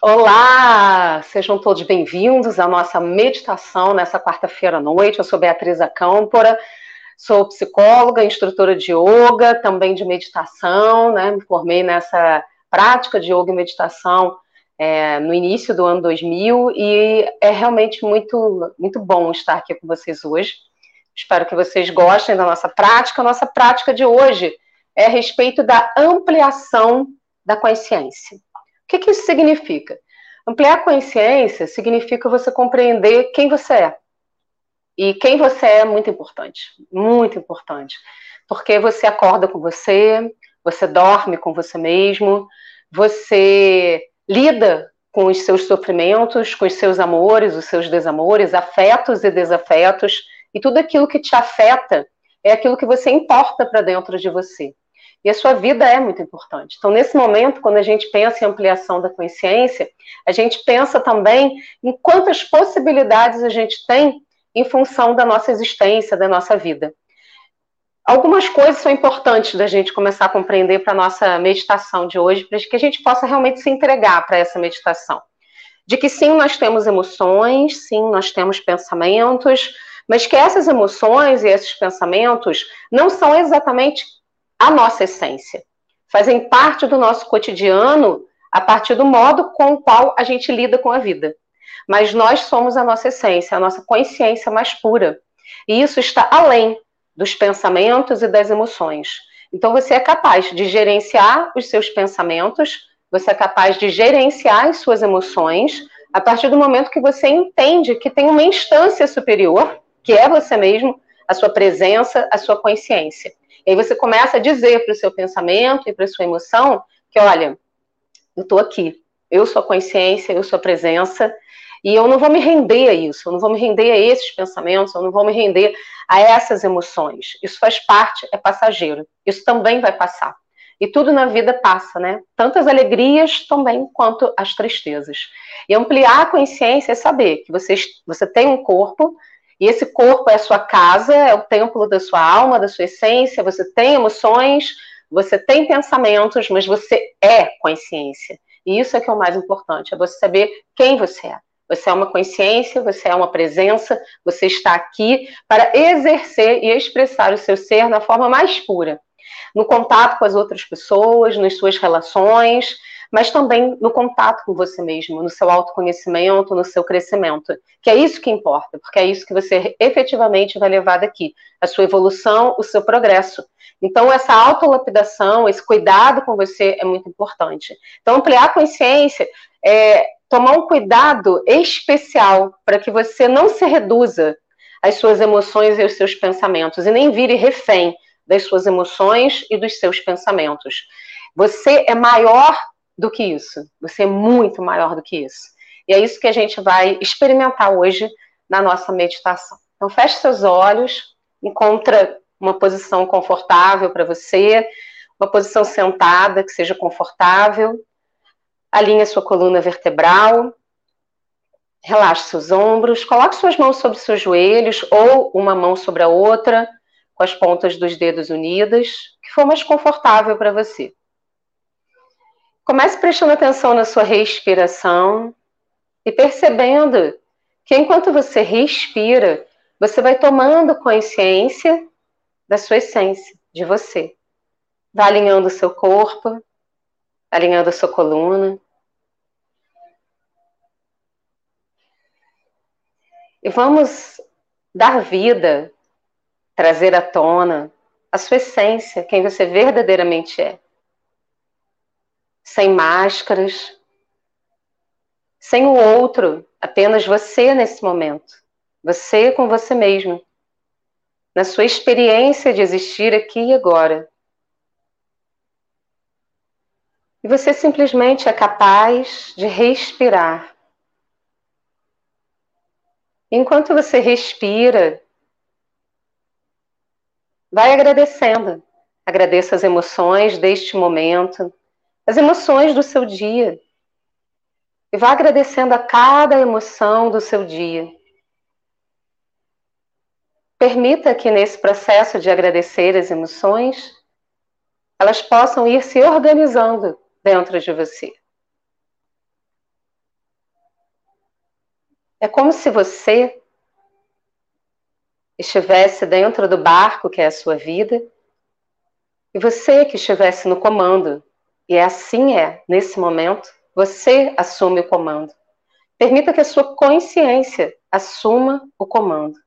Olá, sejam todos bem-vindos à nossa meditação nessa quarta-feira à noite. Eu sou Beatriz Acâmpora, sou psicóloga, instrutora de yoga, também de meditação, né? Me formei nessa prática de yoga e meditação é, no início do ano 2000 e é realmente muito, muito bom estar aqui com vocês hoje. Espero que vocês gostem da nossa prática. A nossa prática de hoje é a respeito da ampliação da consciência. O que, que isso significa? Ampliar a consciência significa você compreender quem você é. E quem você é é muito importante, muito importante. Porque você acorda com você, você dorme com você mesmo, você lida com os seus sofrimentos, com os seus amores, os seus desamores, afetos e desafetos, e tudo aquilo que te afeta é aquilo que você importa para dentro de você. E a sua vida é muito importante. Então, nesse momento, quando a gente pensa em ampliação da consciência, a gente pensa também em quantas possibilidades a gente tem em função da nossa existência, da nossa vida. Algumas coisas são importantes da gente começar a compreender para a nossa meditação de hoje, para que a gente possa realmente se entregar para essa meditação. De que sim, nós temos emoções, sim, nós temos pensamentos, mas que essas emoções e esses pensamentos não são exatamente a nossa essência. Fazem parte do nosso cotidiano a partir do modo com o qual a gente lida com a vida. Mas nós somos a nossa essência, a nossa consciência mais pura. E isso está além dos pensamentos e das emoções. Então você é capaz de gerenciar os seus pensamentos, você é capaz de gerenciar as suas emoções a partir do momento que você entende que tem uma instância superior, que é você mesmo, a sua presença, a sua consciência. E aí você começa a dizer para o seu pensamento e para a sua emoção que, olha, eu estou aqui, eu sou a consciência, eu sou a presença, e eu não vou me render a isso, eu não vou me render a esses pensamentos, eu não vou me render a essas emoções. Isso faz parte, é passageiro. Isso também vai passar. E tudo na vida passa, né? Tanto as alegrias também quanto as tristezas. E ampliar a consciência é saber que você, você tem um corpo, e esse corpo é a sua casa, é o templo da sua alma, da sua essência, você tem emoções, você tem pensamentos, mas você é consciência. E isso é que é o mais importante, é você saber quem você é. Você é uma consciência, você é uma presença, você está aqui para exercer e expressar o seu ser na forma mais pura. No contato com as outras pessoas, nas suas relações, mas também no contato com você mesmo, no seu autoconhecimento, no seu crescimento. Que é isso que importa, porque é isso que você efetivamente vai levar daqui, a sua evolução, o seu progresso. Então, essa autolapidação, esse cuidado com você é muito importante. Então, ampliar a consciência é, tomar um cuidado especial para que você não se reduza às suas emoções e aos seus pensamentos e nem vire refém das suas emoções e dos seus pensamentos. Você é maior do que isso. Você é muito maior do que isso. E é isso que a gente vai experimentar hoje na nossa meditação. Então, feche seus olhos, encontra uma posição confortável para você, uma posição sentada que seja confortável, Alinhe sua coluna vertebral. Relaxe seus ombros. Coloque suas mãos sobre seus joelhos ou uma mão sobre a outra, com as pontas dos dedos unidas, que for mais confortável para você. Comece prestando atenção na sua respiração e percebendo que enquanto você respira, você vai tomando consciência da sua essência, de você. Vai alinhando o seu corpo, alinhando a sua coluna. E vamos dar vida, trazer à tona a sua essência, quem você verdadeiramente é. Sem máscaras, sem o outro, apenas você nesse momento. Você com você mesmo. Na sua experiência de existir aqui e agora. E você simplesmente é capaz de respirar. Enquanto você respira, vai agradecendo. Agradeça as emoções deste momento, as emoções do seu dia. E vá agradecendo a cada emoção do seu dia. Permita que nesse processo de agradecer as emoções, elas possam ir se organizando dentro de você. É como se você estivesse dentro do barco que é a sua vida e você que estivesse no comando. E é assim é, nesse momento, você assume o comando. Permita que a sua consciência assuma o comando.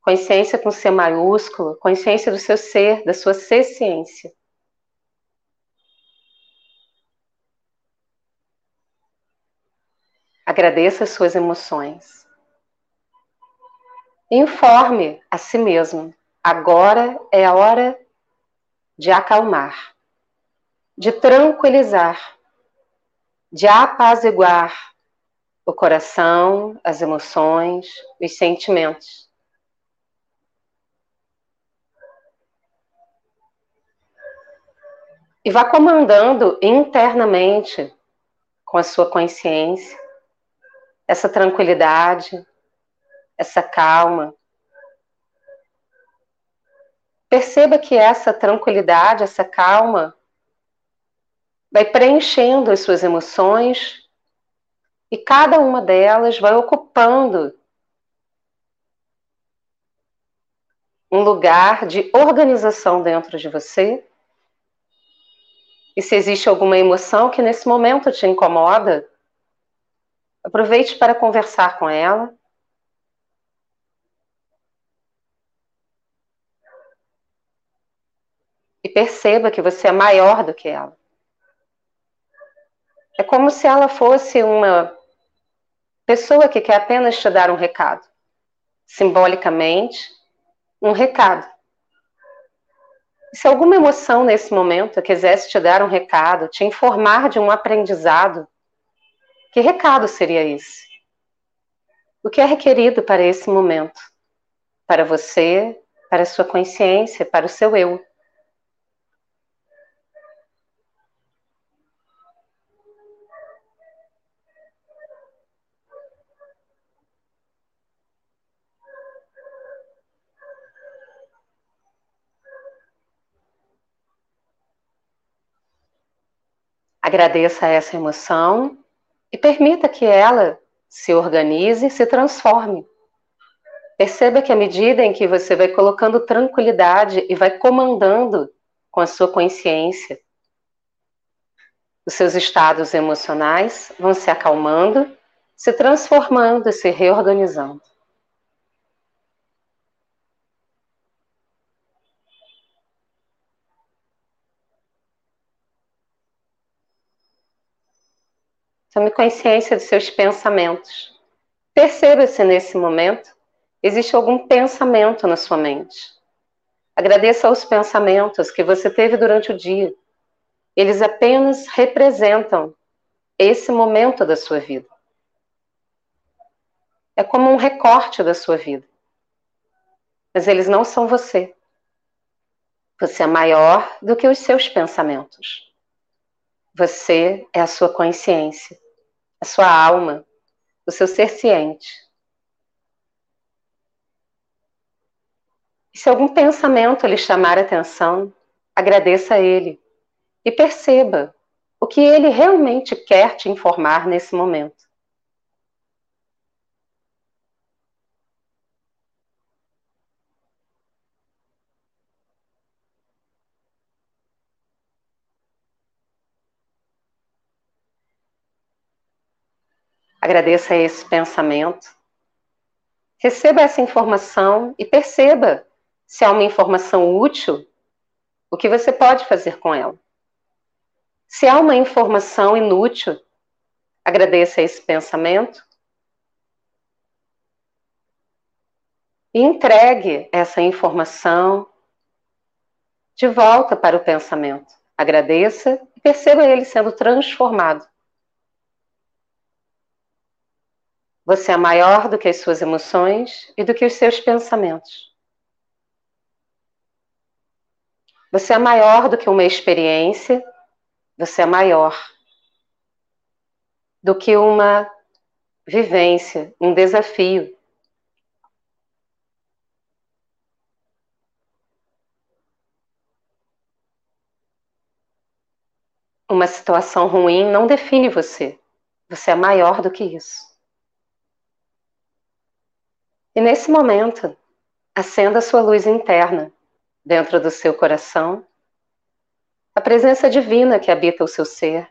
Consciência com C maiúsculo, consciência do seu ser, da sua ciência. Agradeça as suas emoções. Informe a si mesmo. Agora é a hora de acalmar, de tranquilizar, de apaziguar o coração, as emoções, os sentimentos. E vá comandando internamente com a sua consciência essa tranquilidade, essa calma. Perceba que essa tranquilidade, essa calma, vai preenchendo as suas emoções e cada uma delas vai ocupando um lugar de organização dentro de você. E se existe alguma emoção que nesse momento te incomoda, Aproveite para conversar com ela. E perceba que você é maior do que ela. É como se ela fosse uma pessoa que quer apenas te dar um recado. Simbolicamente, um recado. Se alguma emoção nesse momento quisesse te dar um recado, te informar de um aprendizado, que recado seria esse? O que é requerido para esse momento? Para você, para a sua consciência, para o seu eu. Agradeça essa emoção e permita que ela se organize e se transforme. Perceba que à medida em que você vai colocando tranquilidade e vai comandando com a sua consciência, os seus estados emocionais vão se acalmando, se transformando e se reorganizando. Tome consciência dos seus pensamentos. Perceba se nesse momento existe algum pensamento na sua mente. Agradeça aos pensamentos que você teve durante o dia. Eles apenas representam esse momento da sua vida. É como um recorte da sua vida. Mas eles não são você. Você é maior do que os seus pensamentos. Você é a sua consciência a sua alma, o seu ser ciente. E se algum pensamento lhe chamar atenção, agradeça a ele e perceba o que ele realmente quer te informar nesse momento. Agradeça esse pensamento. Receba essa informação e perceba se há uma informação útil, o que você pode fazer com ela. Se há uma informação inútil, agradeça esse pensamento e entregue essa informação de volta para o pensamento. Agradeça e perceba ele sendo transformado. Você é maior do que as suas emoções e do que os seus pensamentos. Você é maior do que uma experiência, você é maior do que uma vivência, um desafio. Uma situação ruim não define você. Você é maior do que isso. E nesse momento, acenda a sua luz interna dentro do seu coração, a presença divina que habita o seu ser.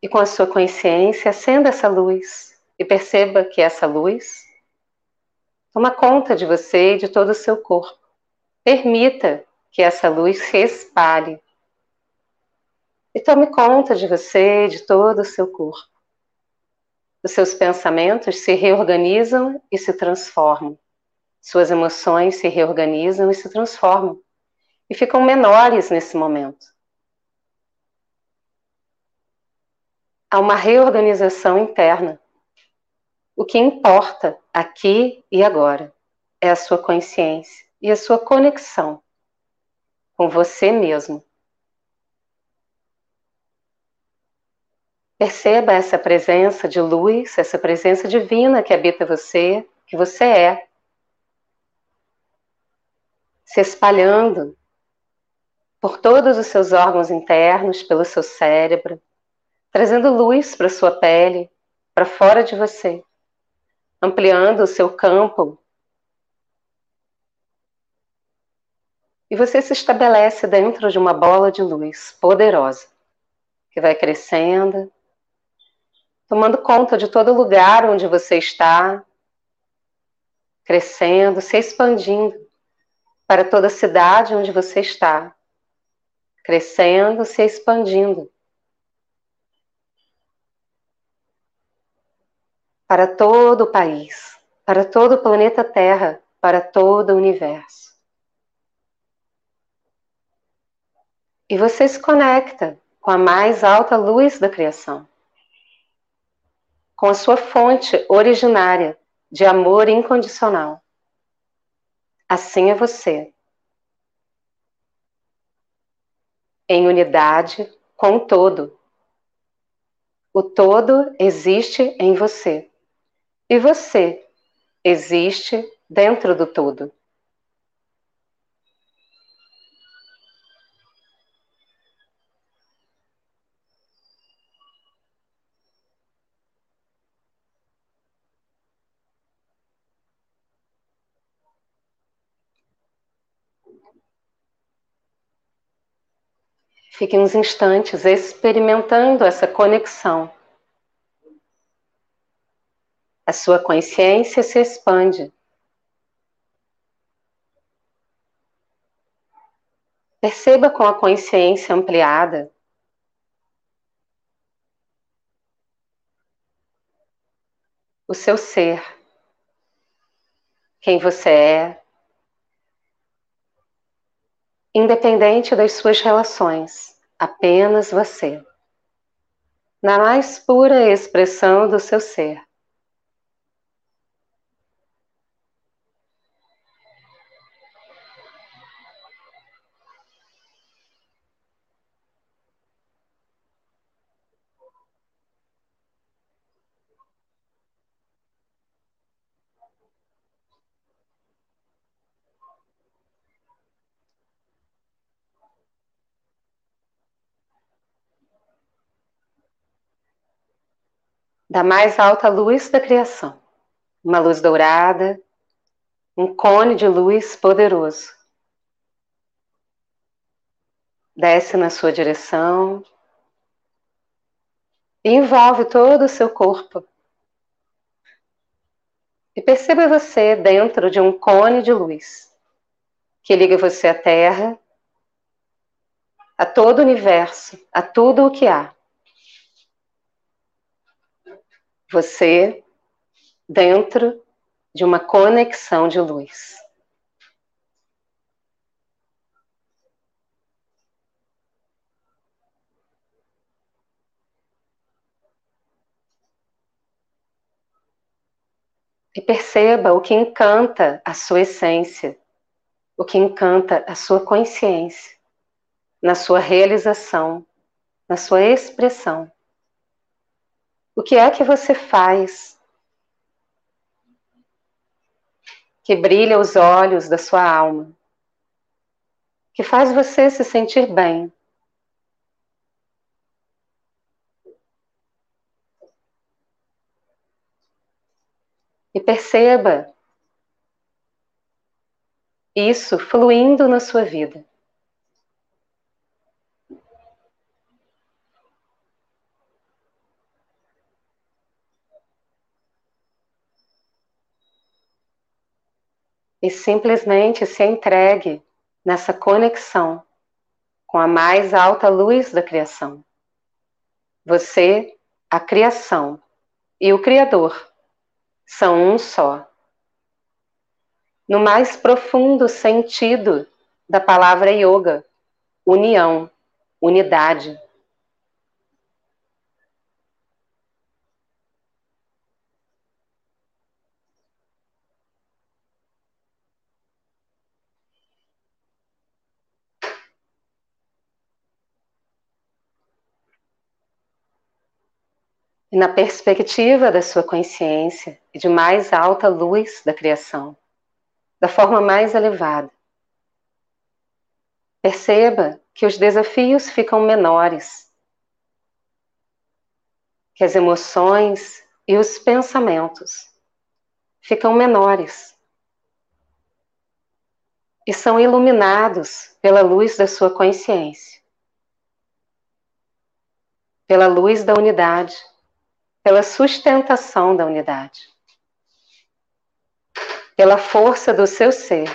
E com a sua consciência, acenda essa luz e perceba que essa luz toma conta de você e de todo o seu corpo. Permita que essa luz se espalhe e tome conta de você de todo o seu corpo. Os seus pensamentos se reorganizam e se transformam. Suas emoções se reorganizam e se transformam. E ficam menores nesse momento. Há uma reorganização interna. O que importa aqui e agora é a sua consciência e a sua conexão com você mesmo. Perceba essa presença de luz, essa presença divina que habita você, que você é, se espalhando por todos os seus órgãos internos, pelo seu cérebro, trazendo luz para sua pele, para fora de você, ampliando o seu campo. E você se estabelece dentro de uma bola de luz poderosa, que vai crescendo, tomando conta de todo lugar onde você está, crescendo, se expandindo para toda a cidade onde você está, crescendo, se expandindo. Para todo o país, para todo o planeta Terra, para todo o universo. E você se conecta com a mais alta luz da criação com a sua fonte originária de amor incondicional. Assim é você. Em unidade com o todo. O todo existe em você. E você existe dentro do todo. Fique uns instantes experimentando essa conexão. A sua consciência se expande. Perceba com a consciência ampliada o seu ser, quem você é, independente das suas relações, apenas você. Na mais pura expressão do seu ser. Da mais alta luz da criação, uma luz dourada, um cone de luz poderoso. Desce na sua direção e envolve todo o seu corpo. E perceba você dentro de um cone de luz que liga você à Terra, a todo o universo, a tudo o que há. Você dentro de uma conexão de luz. E perceba o que encanta a sua essência, o que encanta a sua consciência, na sua realização, na sua expressão. O que é que você faz que brilha os olhos da sua alma, que faz você se sentir bem? E perceba isso fluindo na sua vida. E simplesmente se entregue nessa conexão com a mais alta luz da criação. Você, a criação e o Criador são um só no mais profundo sentido da palavra yoga, união, unidade. E na perspectiva da sua consciência e de mais alta luz da criação da forma mais elevada. Perceba que os desafios ficam menores, que as emoções e os pensamentos ficam menores e são iluminados pela luz da sua consciência, pela luz da unidade, pela sustentação da unidade pela força do seu ser.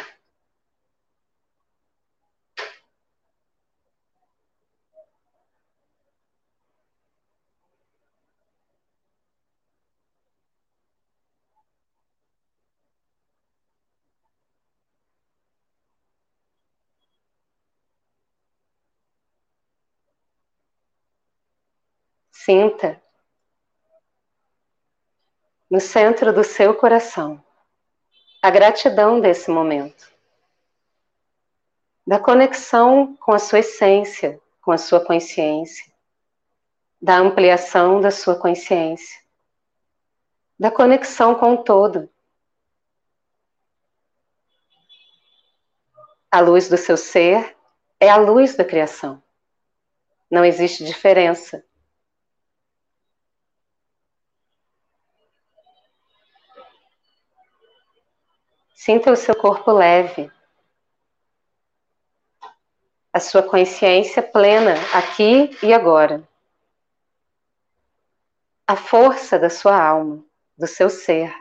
Sinta no centro do seu coração a gratidão desse momento, da conexão com a sua essência, com a sua consciência, da ampliação da sua consciência, da conexão com o todo. A luz do seu ser é a luz da criação. Não existe diferença Sinta o seu corpo leve, a sua consciência plena aqui e agora. A força da sua alma, do seu ser.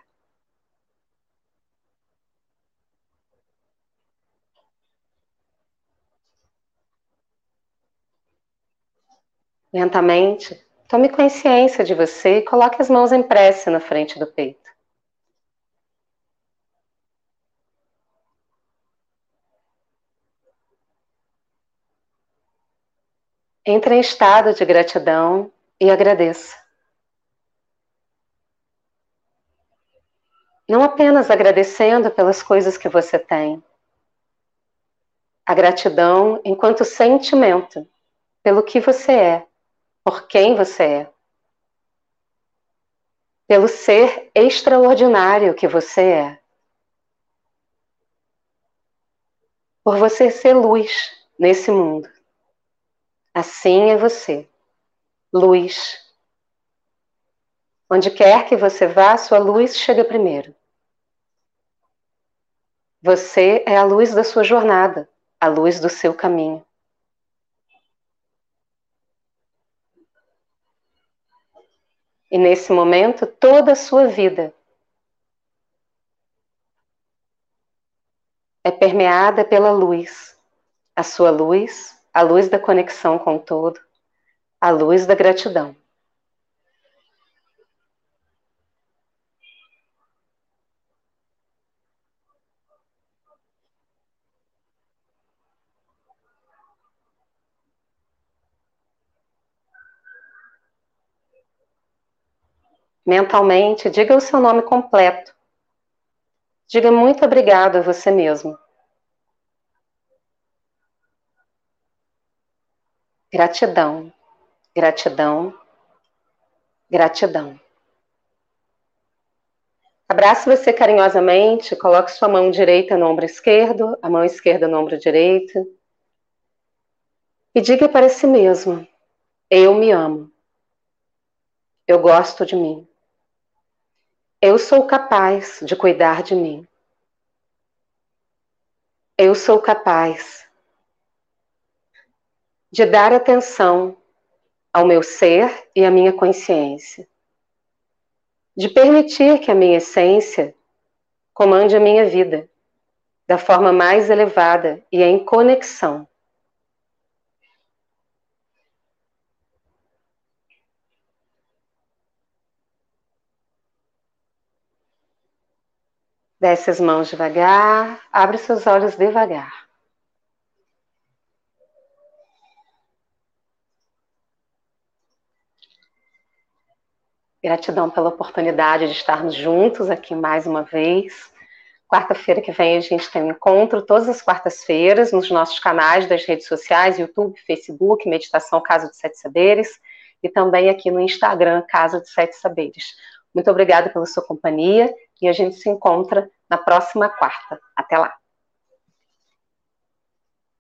Lentamente, tome consciência de você e coloque as mãos em prece na frente do peito. Entre em estado de gratidão e agradeça. Não apenas agradecendo pelas coisas que você tem. A gratidão enquanto sentimento pelo que você é, por quem você é. Pelo ser extraordinário que você é. Por você ser luz nesse mundo. Assim é você, luz. Onde quer que você vá, sua luz chega primeiro. Você é a luz da sua jornada, a luz do seu caminho. E nesse momento, toda a sua vida é permeada pela luz. A sua luz a luz da conexão com todo, a luz da gratidão. Mentalmente, diga o seu nome completo. Diga muito obrigado a você mesmo. Gratidão, gratidão, gratidão. Abrace você carinhosamente, coloque sua mão direita no ombro esquerdo, a mão esquerda no ombro direito. E diga para si mesmo: Eu me amo. Eu gosto de mim. Eu sou capaz de cuidar de mim. Eu sou capaz de dar atenção ao meu ser e à minha consciência, de permitir que a minha essência comande a minha vida da forma mais elevada e em conexão. Desce as mãos devagar, abre seus olhos devagar. Gratidão pela oportunidade de estarmos juntos aqui mais uma vez. Quarta-feira que vem a gente tem um encontro, todas as quartas-feiras, nos nossos canais das redes sociais, YouTube, Facebook, Meditação Casa de Sete Saberes, e também aqui no Instagram, Casa de Sete Saberes. Muito obrigada pela sua companhia e a gente se encontra na próxima quarta. Até lá!